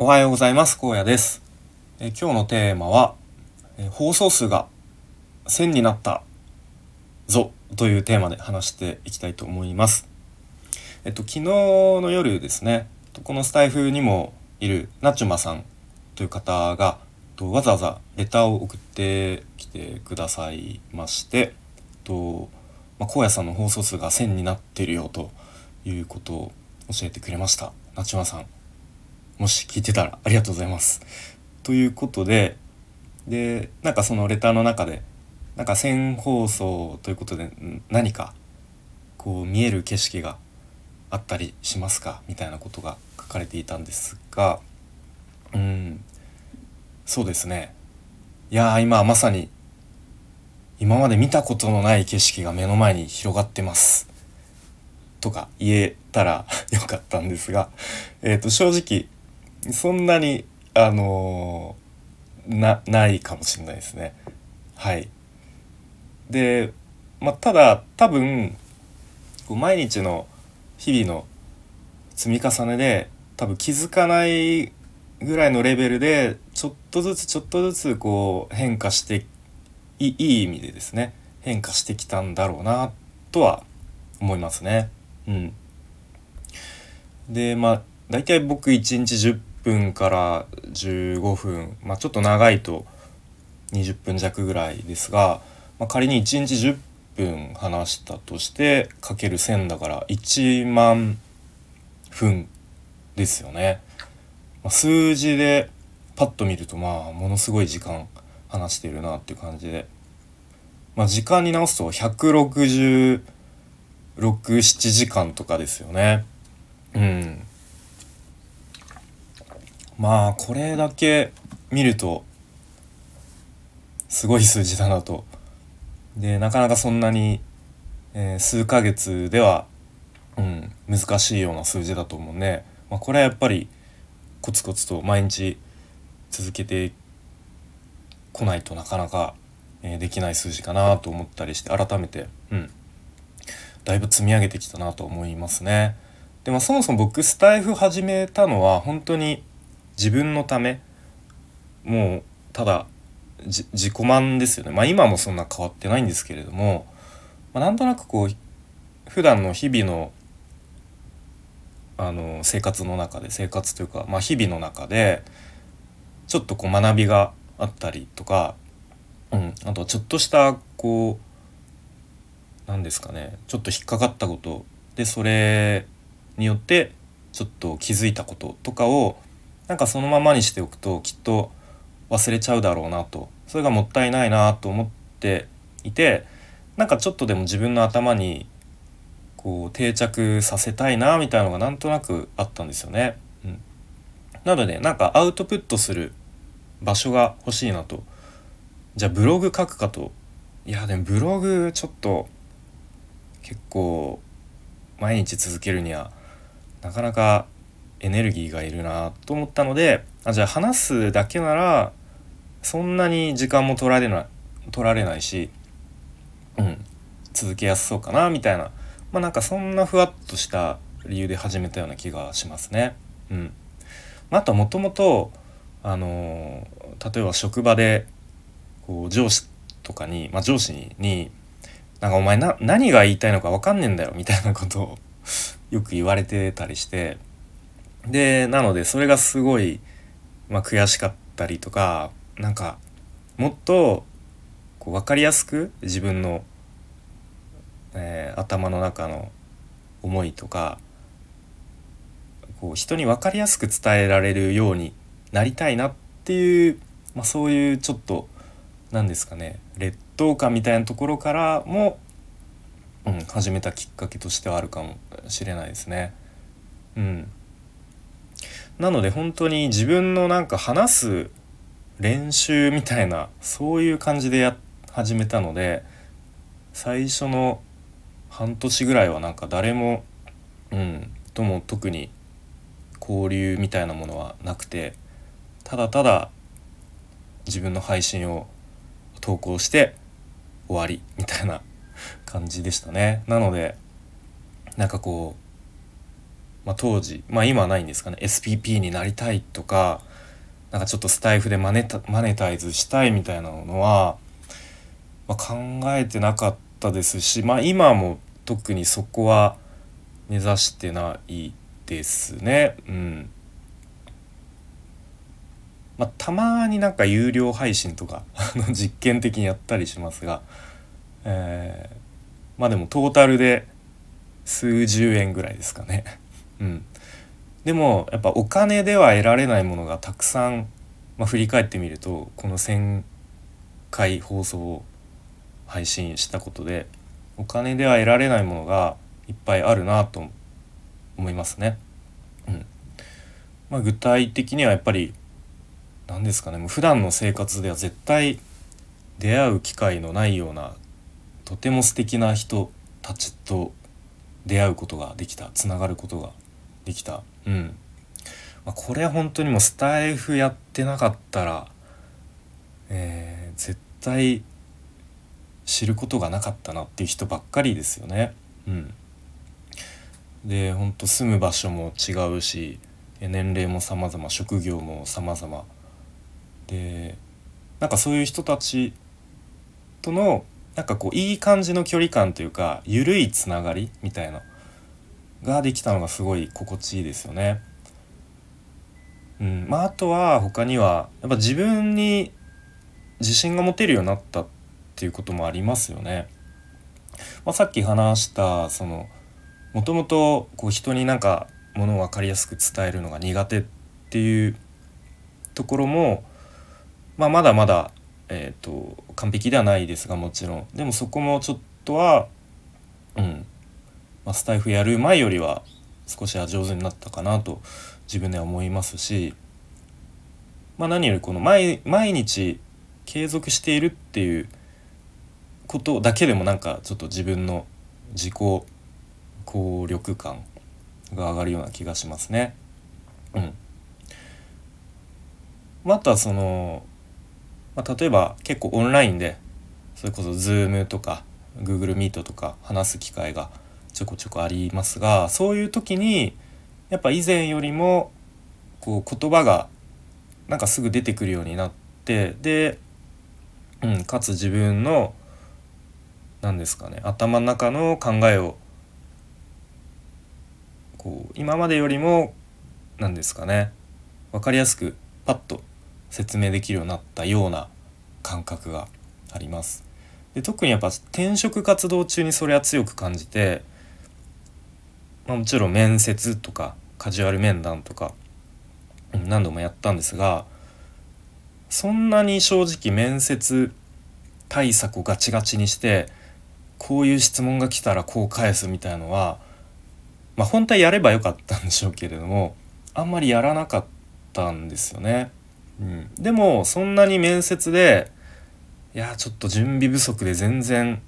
おはようございます。荒野です。え今日のテーマはえ放送数が1000になったぞというテーマで話していきたいと思います。えっと昨日の夜ですねこのスタイフにもいるナチュマさんという方がとわざわざレターを送ってきてくださいましてと、まあ、荒野さんの放送数が1000になってるよということを教えてくれました。ナチュマさん。もし聞いてたらありがとうございます。ということででなんかそのレターの中でなんか1000放送ということで何かこう見える景色があったりしますか？みたいなことが書かれていたんですがうんそうですね。いや今まさに今まで見たことのない景色が目の前に広がってます。とか言えたらよかったんですが、えー、と正直そんなにあの、なないかもしれないですね。はいで、まあ、ただ多分こう毎日の日々の積み重ねで多分気づかないぐらいのレベルでちょっとずつちょっとずつこう変化していい意味でですね変化してきたんだろうなとは思いますね。うん、でまあ大体僕1日10分から15分、まあ、ちょっと長いと20分弱ぐらいですが、まあ、仮に1日10分話したとしてかける1000だから1万分ですよね。まあ、数字でパッと見るとまあものすごい時間話してるなっていう感じで、まあ、時間に直すと1667時間とかですよね。うんまあこれだけ見るとすごい数字だなと。でなかなかそんなに、えー、数ヶ月では、うん、難しいような数字だと思うね。まあ、これはやっぱりコツコツと毎日続けてこないとなかなか、えー、できない数字かなと思ったりして改めて、うん、だいぶ積み上げてきたなと思いますね。でもそもそも僕スタイフ始めたのは本当に自分のためもうただ自己満ですよね。まあ今もそんな変わってないんですけれども、まあ、なんとなくこう普段の日々のあの生活の中で生活というか、まあ、日々の中でちょっとこう学びがあったりとか、うん、あとはちょっとしたこう何ですかねちょっと引っかかったことでそれによってちょっと気づいたこととかをなんかそのままにしておくときっと忘れちゃうだろうなと。それがもったいないなと思っていてなんかちょっとでも自分の頭にこう定着させたいなみたいのがなんとなくあったんですよね。うん、なのでなんかアウトプットする場所が欲しいなと。じゃあブログ書くかと。いやでもブログちょっと結構毎日続けるにはなかなかエネルギーがいるなと思ったのであじゃあ話すだけならそんなに時間も取られない取られないし、うん、続けやすそうかなみたいなまあなんかそんなふわっとした理由で始めたような気がしますね。うん、まあともともとあの例えば職場でこう上司とかに、まあ、上司にに「なんかお前な何が言いたいのか分かんねえんだよ」みたいなことをよく言われてたりしてでなのでそれがすごい、まあ、悔しかったりとかなんかもっとこう分かりやすく自分の、えー、頭の中の思いとかこう人に分かりやすく伝えられるようになりたいなっていう、まあ、そういうちょっと何ですかね劣等感みたいなところからも、うん、始めたきっかけとしてはあるかもしれないですね。うん、なので本当に自分のなんか話す練習みたいなそういう感じでや始めたので最初の半年ぐらいはなんか誰もうんとも特に交流みたいなものはなくてただただ自分の配信を投稿して終わりみたいな感じでしたね。なのでなんかこうまあ、当時まあ今はないんですかね SPP になりたいとかなんかちょっとスタイフでマネタマネタイズしたいみたいなのは、まあ、考えてなかったですしまあ今も特にそこは目指してないですねうん。まあ、たまになんか有料配信とか 実験的にやったりしますが、えー、まあでもトータルで数十円ぐらいですかね。うん、でもやっぱお金では得られないものがたくさん、まあ、振り返ってみるとこの1,000回放送を配信したことでお金では得られないものがいっぱいあるなと思いますね。うんまあ、具体的にはやっぱり何ですかねもう普段の生活では絶対出会う機会のないようなとても素敵な人たちと出会うことができたつながることができた。うん、まあ、これ本当にもうスタイフやってなかったら、えー、絶対知ることがなかったなっていう人ばっかりですよね。うん、で本当住む場所も違うし年齢も様々職業も様々。でなんかそういう人たちとのなんかこういい感じの距離感というか緩いつながりみたいなができたのがすごい心地いいですよね。うんまあ、あとは他にはやっぱ自分に自信が持てるようになったっていうこともありますよね。まあ、さっき話したそのもともとこう人になんかものを分かりやすく伝えるのが苦手っていうところもまあ、まだまだ、えーと、完璧ではないですがもちろんでもそこもちょっとは、うんまあ、スタイフやる前よりは少しは上手になったかなと自分では思いますし、まあ、何よりこの毎毎日継続しているっていうことだけでもなんかちょっと自分の自己効力感が上がるような気がしますね。うん、またそのまあ、例えば結構オンラインでそれこそ Zoom とか Google Meet とか話す機会がちょこちょこありますがそういう時にやっぱ以前よりもこう言葉がなんかすぐ出てくるようになってで、うん、かつ自分の何ですかね頭の中の考えをこう今までよりも何ですかね分かりやすくパッと説明できるようになったような感覚があります。で特にやっぱ転職活動中にそれは強く感じて、まあ、もちろん面接とかカジュアル面談とか何度もやったんですがそんなに正直面接対策をガチガチにしてこういう質問が来たらこう返すみたいのはまあ本当はやればよかったんでしょうけれどもあんまりやらなかったんですよね。うん、でもそんなに面接でいやちょっと準備不足で全然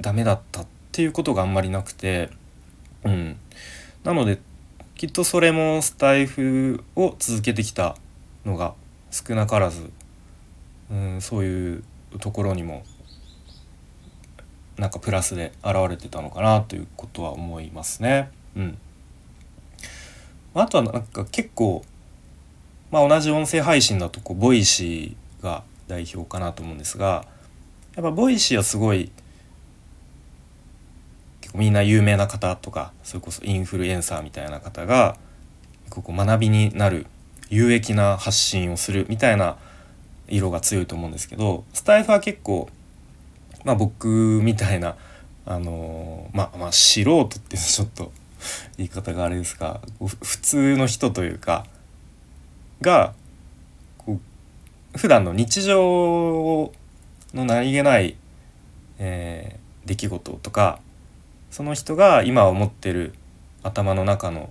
ダメだったっていうことがあんまりなくて、うん、なのできっとそれもスタエフを続けてきたのが少なからず、うん、そういうところにもなんかプラスで現れてたのかなということは思いますね。うん、あとはなんか結構まあ、同じ音声配信だとこう Voicyが代表かなと思うんですがやっぱ Voicyはすごいみんな有名な方とかそれこそインフルエンサーみたいな方がここ学びになる有益な発信をするみたいな色が強いと思うんですけどスタイフは結構、まあ、僕みたいなあのー、まあまあ素人ってちょっと言い方があれですが普通の人というかがこう普段の日常の何気ない、えー、出来事とかその人が今思ってる頭の中の思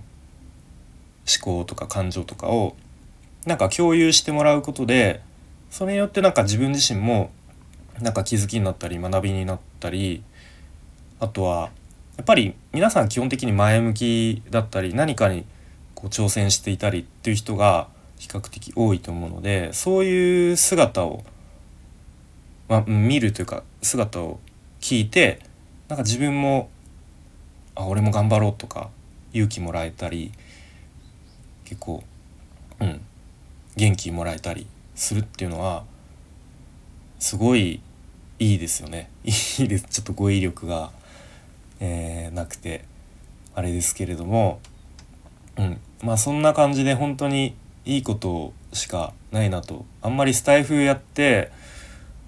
考とか感情とかをなんか共有してもらうことでそれによってなんか自分自身もなんか気づきになったり学びになったりあとはやっぱり皆さん基本的に前向きだったり何かにこう挑戦していたりっていう人が比較的多いと思うのでそういう姿を、まあ、見るというか姿を聞いてなんか自分もあ俺も頑張ろうとか勇気もらえたり結構うん元気もらえたりするっていうのはすごいいいですよね。いいです。ちょっと語彙力が、えー、なくてあれですけれども、うん、まあそんな感じで本当にいいことしかないなと。あんまりスタイフやって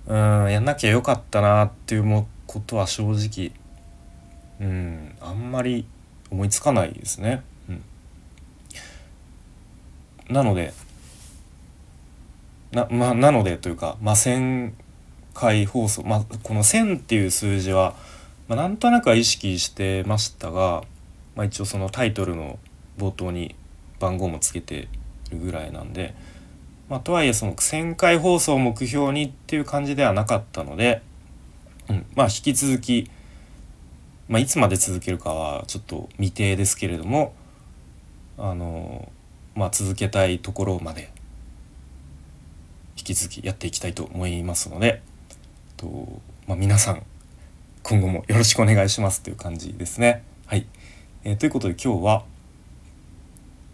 うんやんなきゃよかったなっていうことは正直うんあんまり思いつかないですね。うん、なのでな,、ま、なのでというか、まあ、1,000回放送、まあ、この1,000っていう数字は、まあ、なんとなくは意識してましたが、まあ、一応そのタイトルの冒頭に番号もつけてるぐらいなんで。まあ、とはいえその1,000回放送を目標にっていう感じではなかったので、うん、まあ引き続き、まあ、いつまで続けるかはちょっと未定ですけれどもあの、まあ、続けたいところまで引き続きやっていきたいと思いますのでと、まあ、皆さん今後もよろしくお願いしますという感じですね。はい、えー、ということで今日は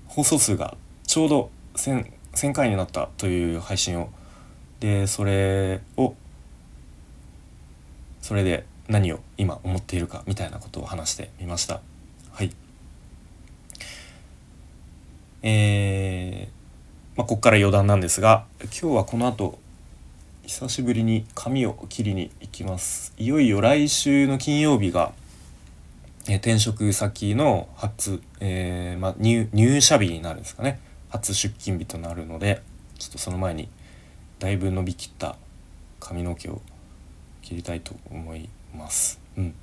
放送数がちょうど1000 1000回になったという配信をでそれをそれで何を今思っているかみたいなことを話してみました。はい。えー、まあ、ここから余談なんですが今日はこの後久しぶりに髪を切りに行きます。いよいよ来週の金曜日が、えー、転職先の初、えーまあ、入入社日になるんですかね。初出勤日となるのでちょっとその前にだいぶ伸びきった髪の毛を切りたいと思います。うん、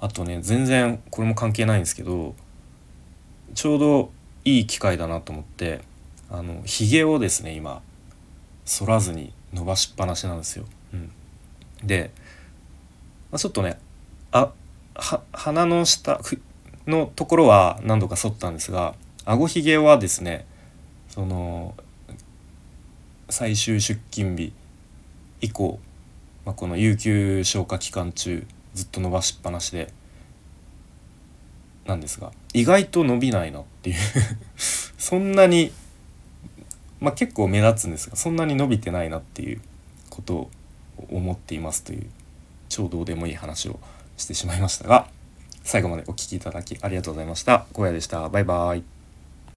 あとね全然これも関係ないんですけどちょうどいい機会だなと思ってあのひげをですね今剃らずに伸ばしっぱなしなんですよ。うん、で、まあ、ちょっとねあは鼻の下のところは何度か剃ったんですがあごひげはですねその最終出勤日以降、まあ、この有給消化期間中ずっと伸ばしっぱなしでなんですが意外と伸びないなっていう そんなにまあ結構目立つんですがそんなに伸びてないなっていうことを思っていますという超どうでもいい話をしてしまいましたが最後までお聴きいただきありがとうございました。荒野でした。バイバイ。